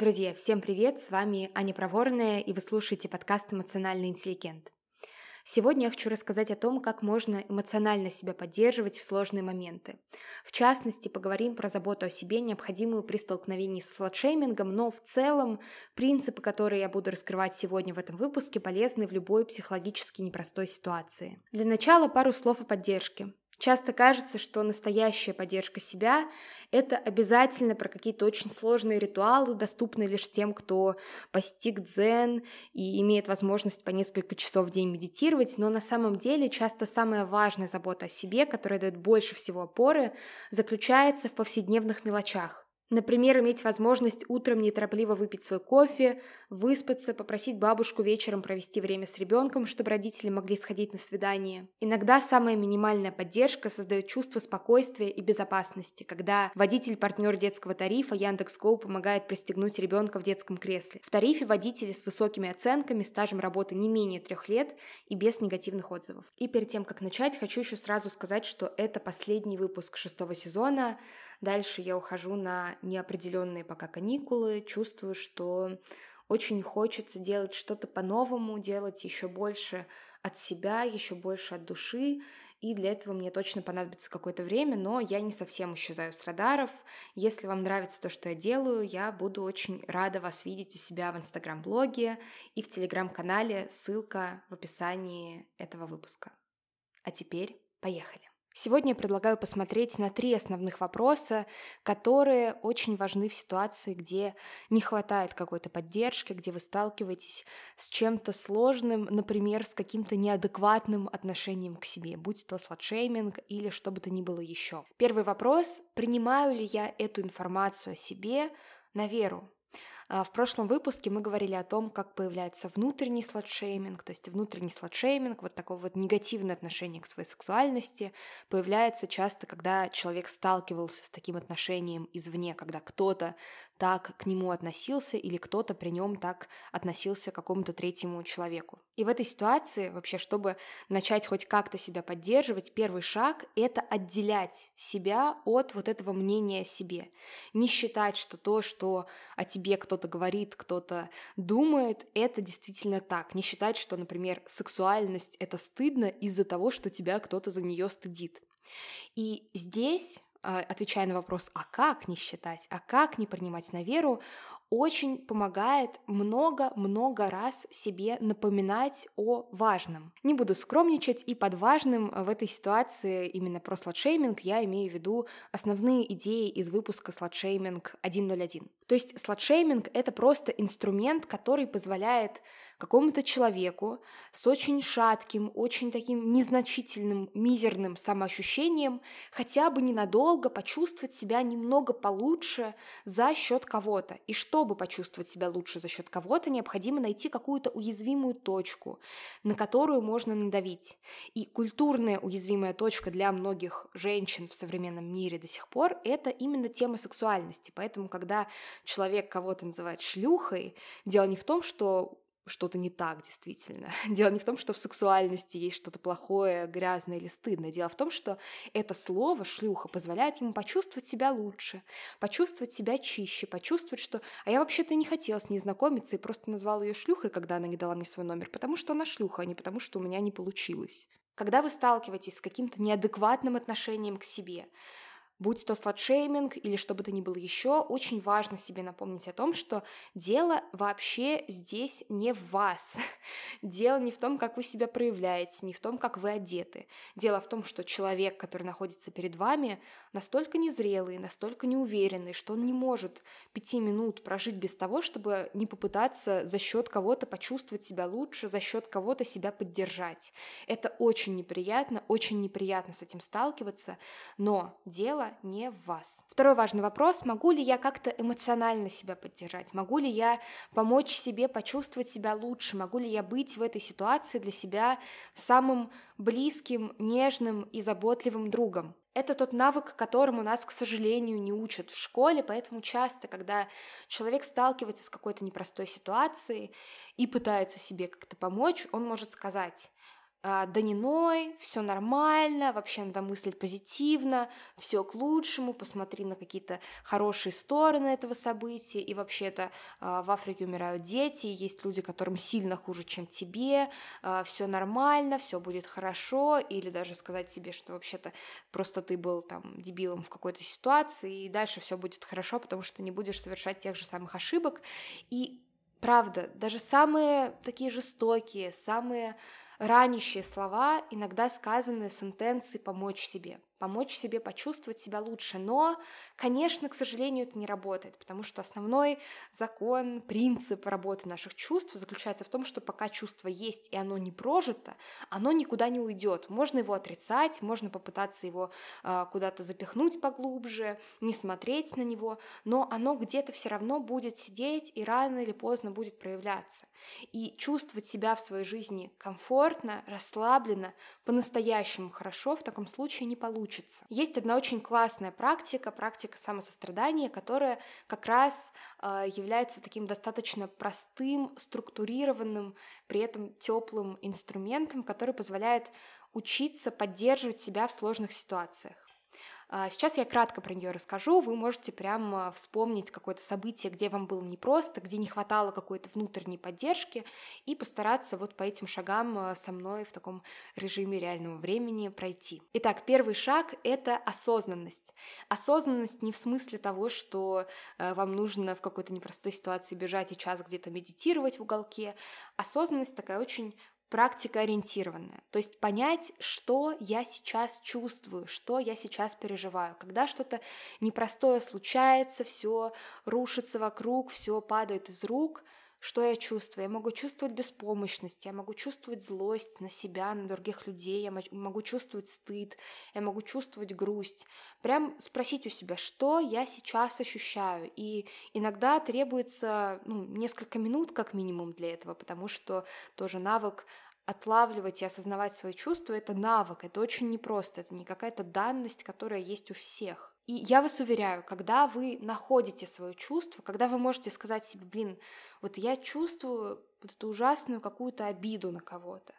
Друзья, всем привет! С вами Аня Проворная, и вы слушаете подкаст «Эмоциональный интеллигент». Сегодня я хочу рассказать о том, как можно эмоционально себя поддерживать в сложные моменты. В частности, поговорим про заботу о себе, необходимую при столкновении с сладшеймингом, но в целом принципы, которые я буду раскрывать сегодня в этом выпуске, полезны в любой психологически непростой ситуации. Для начала пару слов о поддержке. Часто кажется, что настоящая поддержка себя — это обязательно про какие-то очень сложные ритуалы, доступные лишь тем, кто постиг дзен и имеет возможность по несколько часов в день медитировать, но на самом деле часто самая важная забота о себе, которая дает больше всего опоры, заключается в повседневных мелочах. Например, иметь возможность утром неторопливо выпить свой кофе, выспаться, попросить бабушку вечером провести время с ребенком, чтобы родители могли сходить на свидание. Иногда самая минимальная поддержка создает чувство спокойствия и безопасности, когда водитель-партнер детского тарифа Яндекс.Гоу помогает пристегнуть ребенка в детском кресле. В тарифе водители с высокими оценками, стажем работы не менее трех лет и без негативных отзывов. И перед тем, как начать, хочу еще сразу сказать, что это последний выпуск шестого сезона. Дальше я ухожу на неопределенные пока каникулы, чувствую, что очень хочется делать что-то по-новому, делать еще больше от себя, еще больше от души, и для этого мне точно понадобится какое-то время, но я не совсем исчезаю с радаров. Если вам нравится то, что я делаю, я буду очень рада вас видеть у себя в инстаграм-блоге и в телеграм-канале, ссылка в описании этого выпуска. А теперь поехали! Сегодня я предлагаю посмотреть на три основных вопроса, которые очень важны в ситуации, где не хватает какой-то поддержки, где вы сталкиваетесь с чем-то сложным, например, с каким-то неадекватным отношением к себе, будь то сладшейминг или что бы то ни было еще. Первый вопрос – принимаю ли я эту информацию о себе на веру? А, в прошлом выпуске мы говорили о том, как появляется внутренний сладшейминг, то есть внутренний сладшейминг, вот такое вот негативное отношение к своей сексуальности, появляется часто, когда человек сталкивался с таким отношением извне, когда кто-то так к нему относился или кто-то при нем так относился к какому-то третьему человеку. И в этой ситуации вообще, чтобы начать хоть как-то себя поддерживать, первый шаг — это отделять себя от вот этого мнения о себе. Не считать, что то, что о тебе кто-то говорит, кто-то думает, это действительно так. Не считать, что, например, сексуальность — это стыдно из-за того, что тебя кто-то за нее стыдит. И здесь отвечая на вопрос, а как не считать, а как не принимать на веру, очень помогает много-много раз себе напоминать о важном. Не буду скромничать, и под важным в этой ситуации именно про сладшейминг я имею в виду основные идеи из выпуска сладшейминг 101. То есть сладшейминг — это просто инструмент, который позволяет какому-то человеку с очень шатким, очень таким незначительным, мизерным самоощущением хотя бы ненадолго почувствовать себя немного получше за счет кого-то. И чтобы почувствовать себя лучше за счет кого-то, необходимо найти какую-то уязвимую точку, на которую можно надавить. И культурная уязвимая точка для многих женщин в современном мире до сих пор – это именно тема сексуальности. Поэтому, когда человек кого-то называет шлюхой, дело не в том, что что-то не так действительно. Дело не в том, что в сексуальности есть что-то плохое, грязное или стыдное. Дело в том, что это слово «шлюха» позволяет ему почувствовать себя лучше, почувствовать себя чище, почувствовать, что «а я вообще-то не хотела с ней знакомиться и просто назвал ее шлюхой, когда она не дала мне свой номер, потому что она шлюха, а не потому что у меня не получилось». Когда вы сталкиваетесь с каким-то неадекватным отношением к себе, будь то сладшейминг или что бы то ни было еще, очень важно себе напомнить о том, что дело вообще здесь не в вас. Дело не в том, как вы себя проявляете, не в том, как вы одеты. Дело в том, что человек, который находится перед вами, настолько незрелый, настолько неуверенный, что он не может пяти минут прожить без того, чтобы не попытаться за счет кого-то почувствовать себя лучше, за счет кого-то себя поддержать. Это очень неприятно, очень неприятно с этим сталкиваться, но дело не в вас. Второй важный вопрос, могу ли я как-то эмоционально себя поддержать? Могу ли я помочь себе почувствовать себя лучше? Могу ли я быть в этой ситуации для себя самым близким, нежным и заботливым другом? Это тот навык, которому нас, к сожалению, не учат в школе, поэтому часто, когда человек сталкивается с какой-то непростой ситуацией и пытается себе как-то помочь, он может сказать, а, да не ной, все нормально, вообще надо мыслить позитивно, все к лучшему, посмотри на какие-то хорошие стороны этого события, и вообще-то а, в Африке умирают дети, есть люди, которым сильно хуже, чем тебе, а, все нормально, все будет хорошо, или даже сказать себе, что вообще-то просто ты был там дебилом в какой-то ситуации, и дальше все будет хорошо, потому что не будешь совершать тех же самых ошибок, и правда, даже самые такие жестокие, самые ранящие слова иногда сказаны с интенцией помочь себе помочь себе почувствовать себя лучше. Но, конечно, к сожалению, это не работает, потому что основной закон, принцип работы наших чувств заключается в том, что пока чувство есть и оно не прожито, оно никуда не уйдет. Можно его отрицать, можно попытаться его э, куда-то запихнуть поглубже, не смотреть на него, но оно где-то все равно будет сидеть и рано или поздно будет проявляться. И чувствовать себя в своей жизни комфортно, расслабленно, по-настоящему хорошо в таком случае не получится. Есть одна очень классная практика, практика самосострадания, которая как раз э, является таким достаточно простым, структурированным, при этом теплым инструментом, который позволяет учиться поддерживать себя в сложных ситуациях. А, сейчас я кратко про нее расскажу. Вы можете прямо вспомнить какое-то событие, где вам было непросто, где не хватало какой-то внутренней поддержки, и постараться вот по этим шагам а, со мной в таком режиме реального времени пройти. Итак, первый шаг — это осознанность. Осознанность не в смысле того, что а, вам нужно в какой-то непростой ситуации бежать и час где-то медитировать в уголке. Осознанность такая очень практика ориентированная. То есть понять, что я сейчас чувствую, что я сейчас переживаю. Когда что-то непростое случается, все рушится вокруг, все падает из рук, что я чувствую? Я могу чувствовать беспомощность, я могу чувствовать злость на себя, на других людей, я могу чувствовать стыд, я могу чувствовать грусть. Прям спросить у себя, что я сейчас ощущаю. И иногда требуется ну, несколько минут как минимум для этого, потому что тоже навык отлавливать и осознавать свои чувства — это навык, это очень непросто, это не какая-то данность, которая есть у всех. И я вас уверяю, когда вы находите свое чувство, когда вы можете сказать себе, блин, вот я чувствую вот эту ужасную какую-то обиду на кого-то,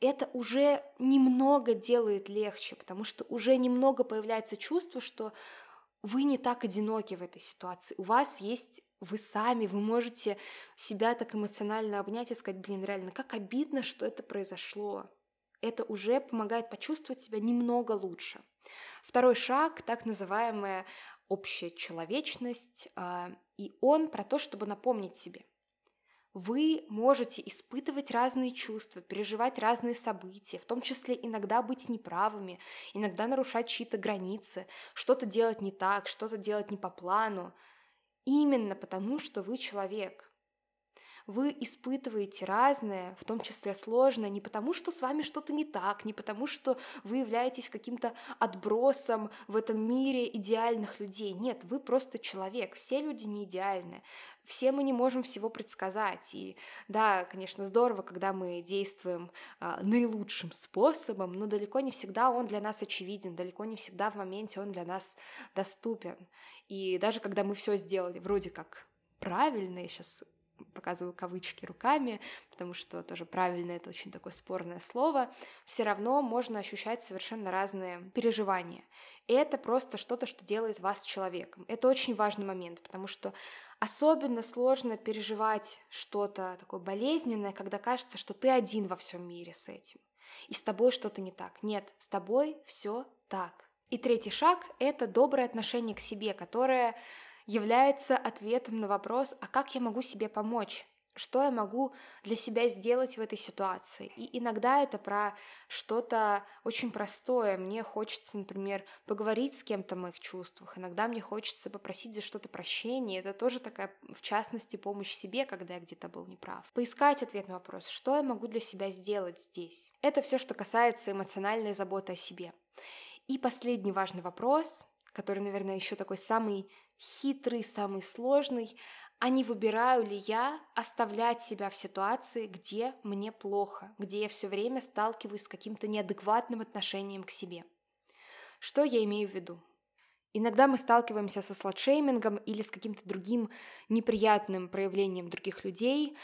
это уже немного делает легче, потому что уже немного появляется чувство, что вы не так одиноки в этой ситуации. У вас есть вы сами, вы можете себя так эмоционально обнять и сказать, блин, реально, как обидно, что это произошло. Это уже помогает почувствовать себя немного лучше. Второй шаг, так называемая общая человечность, а, и он про то, чтобы напомнить себе. Вы можете испытывать разные чувства, переживать разные события, в том числе иногда быть неправыми, иногда нарушать чьи-то границы, что-то делать не так, что-то делать не по плану, именно потому, что вы человек. Вы испытываете разное, в том числе сложное, не потому, что с вами что-то не так, не потому, что вы являетесь каким-то отбросом в этом мире идеальных людей. Нет, вы просто человек. Все люди не идеальны. Все мы не можем всего предсказать. И да, конечно, здорово, когда мы действуем а, наилучшим способом, но далеко не всегда он для нас очевиден, далеко не всегда в моменте он для нас доступен. И даже когда мы все сделали вроде как правильно, я сейчас показываю кавычки руками, потому что тоже правильно это очень такое спорное слово, все равно можно ощущать совершенно разные переживания. И это просто что-то, что делает вас человеком. Это очень важный момент, потому что особенно сложно переживать что-то такое болезненное, когда кажется, что ты один во всем мире с этим. И с тобой что-то не так. Нет, с тобой все так. И третий шаг — это доброе отношение к себе, которое является ответом на вопрос, а как я могу себе помочь? Что я могу для себя сделать в этой ситуации? И иногда это про что-то очень простое. Мне хочется, например, поговорить с кем-то о моих чувствах. Иногда мне хочется попросить за что-то прощения. Это тоже такая, в частности, помощь себе, когда я где-то был неправ. Поискать ответ на вопрос, что я могу для себя сделать здесь. Это все, что касается эмоциональной заботы о себе. И последний важный вопрос, который, наверное, еще такой самый хитрый, самый сложный, а не выбираю ли я оставлять себя в ситуации, где мне плохо, где я все время сталкиваюсь с каким-то неадекватным отношением к себе. Что я имею в виду? Иногда мы сталкиваемся со сладшеймингом или с каким-то другим неприятным проявлением других людей,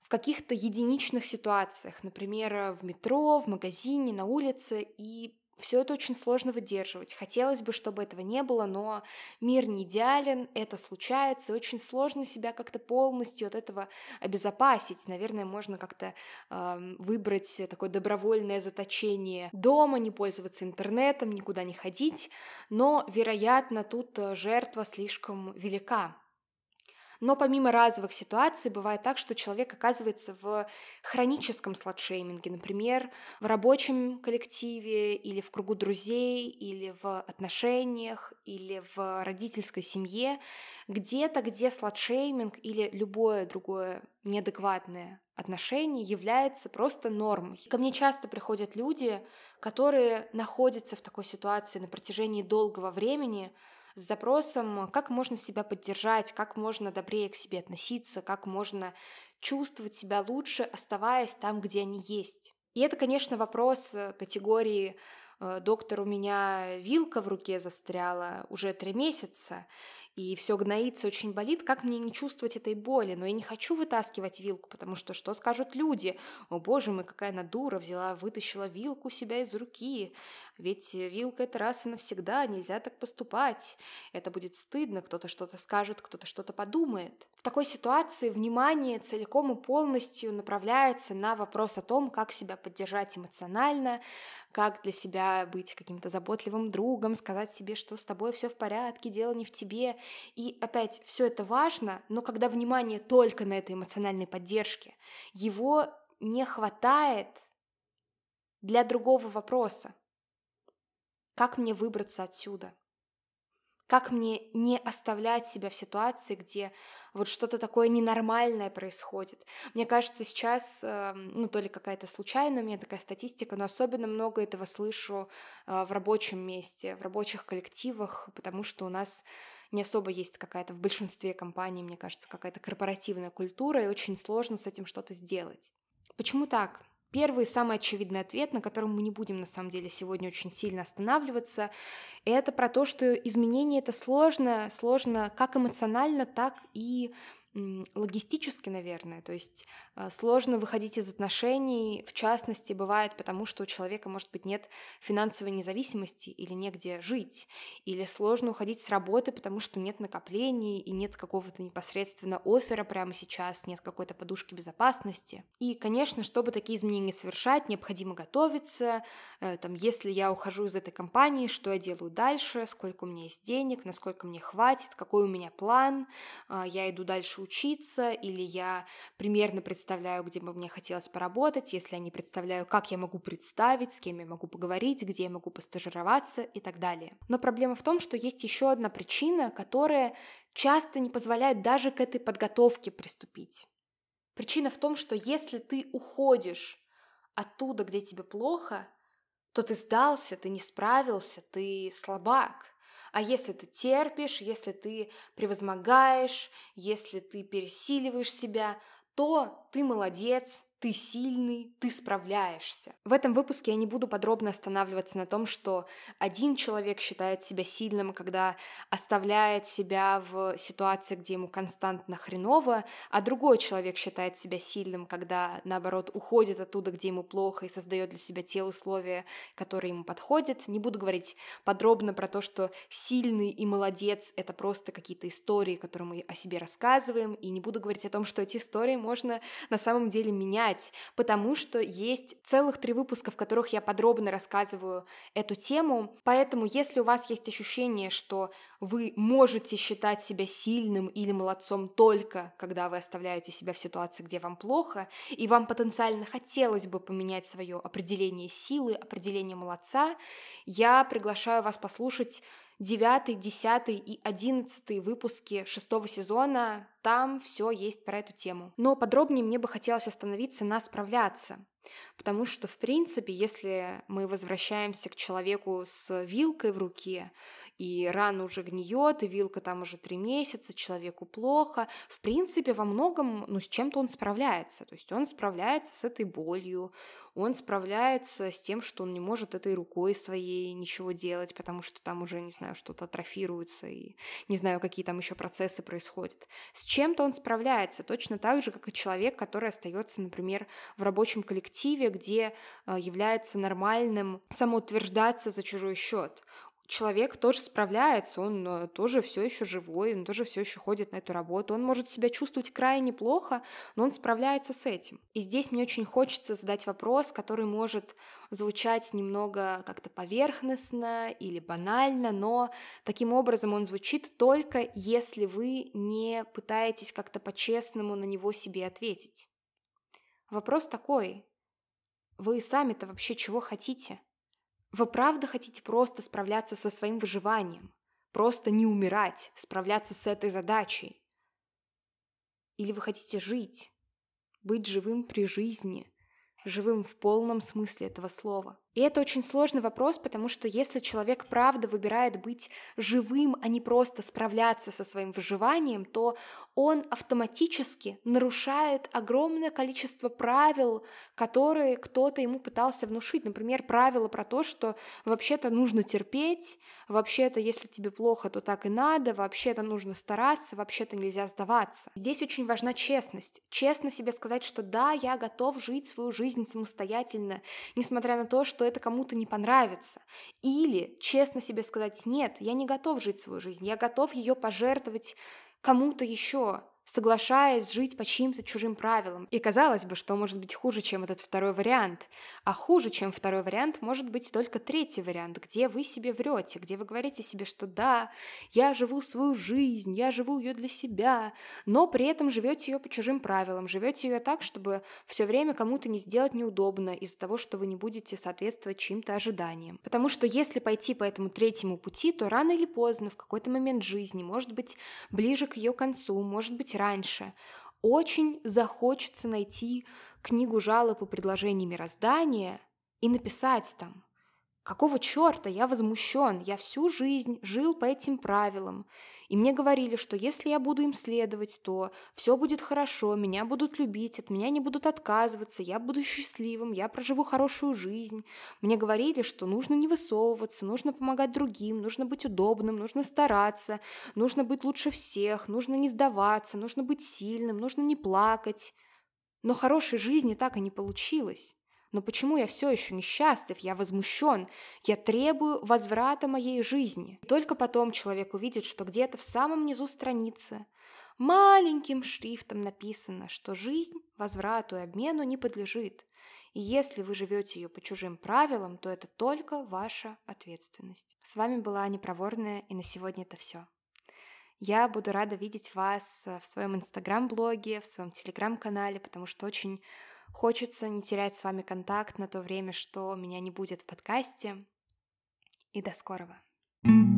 в каких-то единичных ситуациях, например, в метро, в магазине, на улице, и все это очень сложно выдерживать. Хотелось бы, чтобы этого не было, но мир не идеален, это случается, очень сложно себя как-то полностью от этого обезопасить. Наверное, можно как-то э, выбрать такое добровольное заточение дома, не пользоваться интернетом, никуда не ходить, но, вероятно, тут э, жертва слишком велика. Но помимо разовых ситуаций бывает так, что человек оказывается в хроническом сладшейминге, например, в рабочем коллективе или в кругу друзей, или в отношениях, или в родительской семье, где-то, где сладшейминг или любое другое неадекватное отношение является просто нормой. Ко мне часто приходят люди, которые находятся в такой ситуации на протяжении долгого времени, с запросом, как можно себя поддержать, как можно добрее к себе относиться, как можно чувствовать себя лучше, оставаясь там, где они есть. И это, конечно, вопрос э, категории э, «доктор, у меня вилка в руке застряла уже три месяца, и все гноится, очень болит, как мне не чувствовать этой боли? Но я не хочу вытаскивать вилку, потому что что скажут люди? О боже мой, какая она дура, взяла, вытащила вилку себя из руки. Ведь вилка это раз и навсегда, нельзя так поступать. Это будет стыдно, кто-то что-то скажет, кто-то что-то подумает. В такой ситуации внимание целиком и полностью направляется на вопрос о том, как себя поддержать эмоционально, как для себя быть каким-то заботливым другом, сказать себе, что с тобой все в порядке, дело не в тебе. И опять, все это важно, но когда внимание только на этой эмоциональной поддержке, его не хватает для другого вопроса. Как мне выбраться отсюда? Как мне не оставлять себя в ситуации, где вот что-то такое ненормальное происходит? Мне кажется, сейчас, эм, ну, то ли какая-то случайная у меня такая статистика, но особенно много этого слышу э, в рабочем месте, в рабочих коллективах, потому что у нас не особо есть какая-то в большинстве компаний, мне кажется, какая-то корпоративная культура, и очень сложно с этим что-то сделать. Почему так? Первый самый очевидный ответ, на котором мы не будем на самом деле сегодня очень сильно останавливаться, это про то, что изменение это сложно, сложно как эмоционально, так и логистически, наверное. То есть сложно выходить из отношений, в частности, бывает потому, что у человека, может быть, нет финансовой независимости или негде жить. Или сложно уходить с работы, потому что нет накоплений и нет какого-то непосредственно оффера прямо сейчас, нет какой-то подушки безопасности. И, конечно, чтобы такие изменения совершать, необходимо готовиться. Э, там, если я ухожу из этой компании, что я делаю дальше, сколько у меня есть денег, насколько мне хватит, какой у меня план, а, я иду дальше учиться, или я примерно представляю, где бы мне хотелось поработать, если я не представляю, как я могу представить, с кем я могу поговорить, где я могу постажироваться и так далее. Но проблема в том, что есть еще одна причина, которая часто не позволяет даже к этой подготовке приступить. Причина в том, что если ты уходишь оттуда, где тебе плохо, то ты сдался, ты не справился, ты слабак. А если ты терпишь, если ты превозмогаешь, если ты пересиливаешь себя, то ты молодец, ты сильный, ты справляешься. В этом выпуске я не буду подробно останавливаться на том, что один человек считает себя сильным, когда оставляет себя в ситуации, где ему константно хреново, а другой человек считает себя сильным, когда, наоборот, уходит оттуда, где ему плохо, и создает для себя те условия, которые ему подходят. Не буду говорить подробно про то, что сильный и молодец — это просто какие-то истории, которые мы о себе рассказываем, и не буду говорить о том, что эти истории можно на самом деле менять, читать, потому что есть целых три выпуска, в которых я подробно рассказываю эту тему. Поэтому, если у вас есть ощущение, что вы можете считать себя сильным или молодцом только, когда вы оставляете себя в ситуации, где вам плохо, и вам потенциально хотелось бы поменять свое определение силы, определение молодца, я приглашаю вас послушать девятый, десятый и одиннадцатый выпуски шестого сезона. Там все есть про эту тему. Но подробнее мне бы хотелось остановиться на справляться. Потому что, в принципе, если мы возвращаемся к человеку с вилкой в руке, и рана уже гниет, и вилка там уже три месяца, человеку плохо. В принципе, во многом, ну, с чем-то он справляется. То есть он справляется с этой болью, он справляется с тем, что он не может этой рукой своей ничего делать, потому что там уже, не знаю, что-то атрофируется и не знаю, какие там еще процессы происходят. С чем-то он справляется точно так же, как и человек, который остается, например, в рабочем коллективе, где э, является нормальным самоутверждаться за чужой счет человек тоже справляется, он э, тоже все еще живой, он тоже все еще ходит на эту работу, он может себя чувствовать крайне плохо, но он справляется с этим. И здесь мне очень хочется задать вопрос, который может звучать немного как-то поверхностно или банально, но таким образом он звучит только если вы не пытаетесь как-то по-честному на него себе ответить. Вопрос такой, вы сами-то вообще чего хотите? Вы правда хотите просто справляться со своим выживанием? Просто не умирать, справляться с этой задачей? Или вы хотите жить, быть живым при жизни, живым в полном смысле этого слова? И это очень сложный вопрос, потому что если человек правда выбирает быть живым, а не просто справляться со своим выживанием, то он автоматически нарушает огромное количество правил, которые кто-то ему пытался внушить. Например, правила про то, что вообще-то нужно терпеть, вообще-то если тебе плохо, то так и надо, вообще-то нужно стараться, вообще-то нельзя сдаваться. Здесь очень важна честность. Честно себе сказать, что да, я готов жить свою жизнь самостоятельно, несмотря на то, что это кому-то не понравится. Или честно себе сказать, нет, я не готов жить свою жизнь, я готов ее пожертвовать кому-то еще соглашаясь жить по чьим-то чужим правилам. И казалось бы, что может быть хуже, чем этот второй вариант. А хуже, чем второй вариант, может быть только третий вариант, где вы себе врете, где вы говорите себе, что да, я живу свою жизнь, я живу ее для себя, но при этом живете ее по чужим правилам, живете ее так, чтобы все время кому-то не сделать неудобно из-за того, что вы не будете соответствовать чьим-то ожиданиям. Потому что если пойти по этому третьему пути, то рано или поздно, в какой-то момент жизни, может быть, ближе к ее концу, может быть, раньше, очень захочется найти книгу жалоб и предложений мироздания и написать там Какого черта я возмущен? Я всю жизнь жил по этим правилам. И мне говорили, что если я буду им следовать, то все будет хорошо, меня будут любить, от меня не будут отказываться, я буду счастливым, я проживу хорошую жизнь. Мне говорили, что нужно не высовываться, нужно помогать другим, нужно быть удобным, нужно стараться, нужно быть лучше всех, нужно не сдаваться, нужно быть сильным, нужно не плакать. Но хорошей жизни так и не получилось. Но почему я все еще несчастлив? Я возмущен. Я требую возврата моей жизни. И только потом человек увидит, что где-то в самом низу страницы маленьким шрифтом написано, что жизнь возврату и обмену не подлежит. И если вы живете ее по чужим правилам, то это только ваша ответственность. С вами была Аня Проворная, и на сегодня это все. Я буду рада видеть вас в своем инстаграм-блоге, в своем телеграм-канале, потому что очень Хочется не терять с вами контакт на то время, что меня не будет в подкасте. И до скорого. thank you